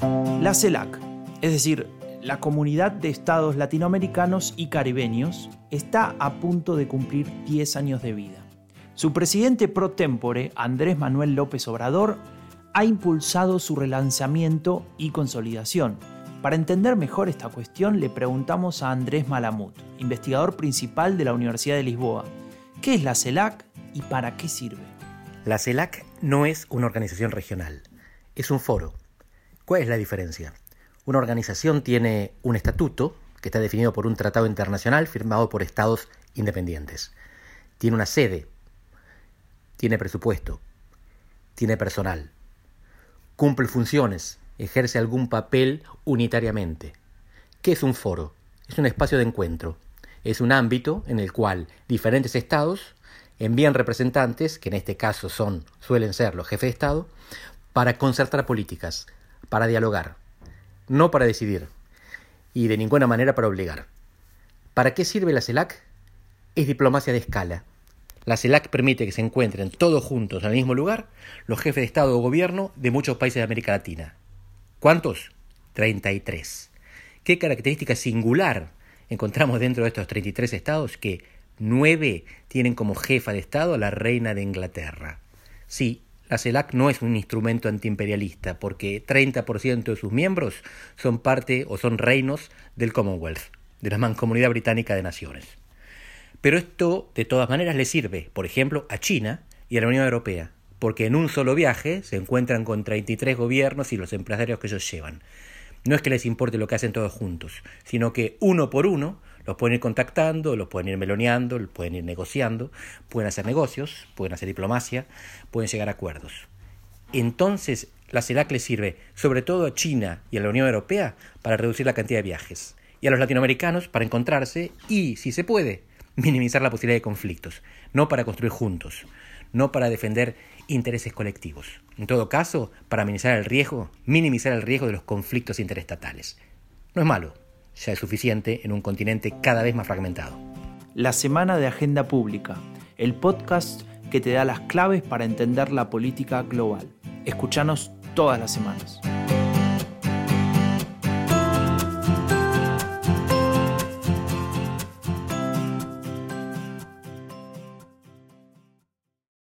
La CELAC, es decir, la Comunidad de Estados Latinoamericanos y Caribeños, está a punto de cumplir 10 años de vida. Su presidente pro tempore, Andrés Manuel López Obrador, ha impulsado su relanzamiento y consolidación. Para entender mejor esta cuestión, le preguntamos a Andrés Malamut, investigador principal de la Universidad de Lisboa, ¿qué es la CELAC y para qué sirve? La CELAC no es una organización regional, es un foro. ¿Cuál es la diferencia? Una organización tiene un estatuto que está definido por un tratado internacional firmado por estados independientes. Tiene una sede, tiene presupuesto, tiene personal, cumple funciones, ejerce algún papel unitariamente. ¿Qué es un foro? Es un espacio de encuentro. Es un ámbito en el cual diferentes estados envían representantes, que en este caso son, suelen ser los jefes de Estado, para concertar políticas, para dialogar, no para decidir, y de ninguna manera para obligar. ¿Para qué sirve la CELAC? Es diplomacia de escala. La CELAC permite que se encuentren todos juntos en el mismo lugar los jefes de Estado o Gobierno de muchos países de América Latina. ¿Cuántos? 33. ¿Qué característica singular encontramos dentro de estos 33 estados? Que nueve tienen como jefa de Estado a la reina de Inglaterra. Sí, la CELAC no es un instrumento antiimperialista porque 30% de sus miembros son parte o son reinos del Commonwealth, de la Mancomunidad Británica de Naciones. Pero esto, de todas maneras, le sirve, por ejemplo, a China y a la Unión Europea, porque en un solo viaje se encuentran con 33 gobiernos y los empresarios que ellos llevan. No es que les importe lo que hacen todos juntos, sino que uno por uno los pueden ir contactando, los pueden ir meloneando, los pueden ir negociando, pueden hacer negocios, pueden hacer diplomacia, pueden llegar a acuerdos. Entonces, la CELAC le sirve sobre todo a China y a la Unión Europea para reducir la cantidad de viajes, y a los latinoamericanos para encontrarse y, si se puede, minimizar la posibilidad de conflictos, no para construir juntos, no para defender intereses colectivos. En todo caso, para minimizar el riesgo, minimizar el riesgo de los conflictos interestatales. No es malo, ya es suficiente en un continente cada vez más fragmentado. La Semana de Agenda Pública, el podcast que te da las claves para entender la política global. Escuchanos todas las semanas.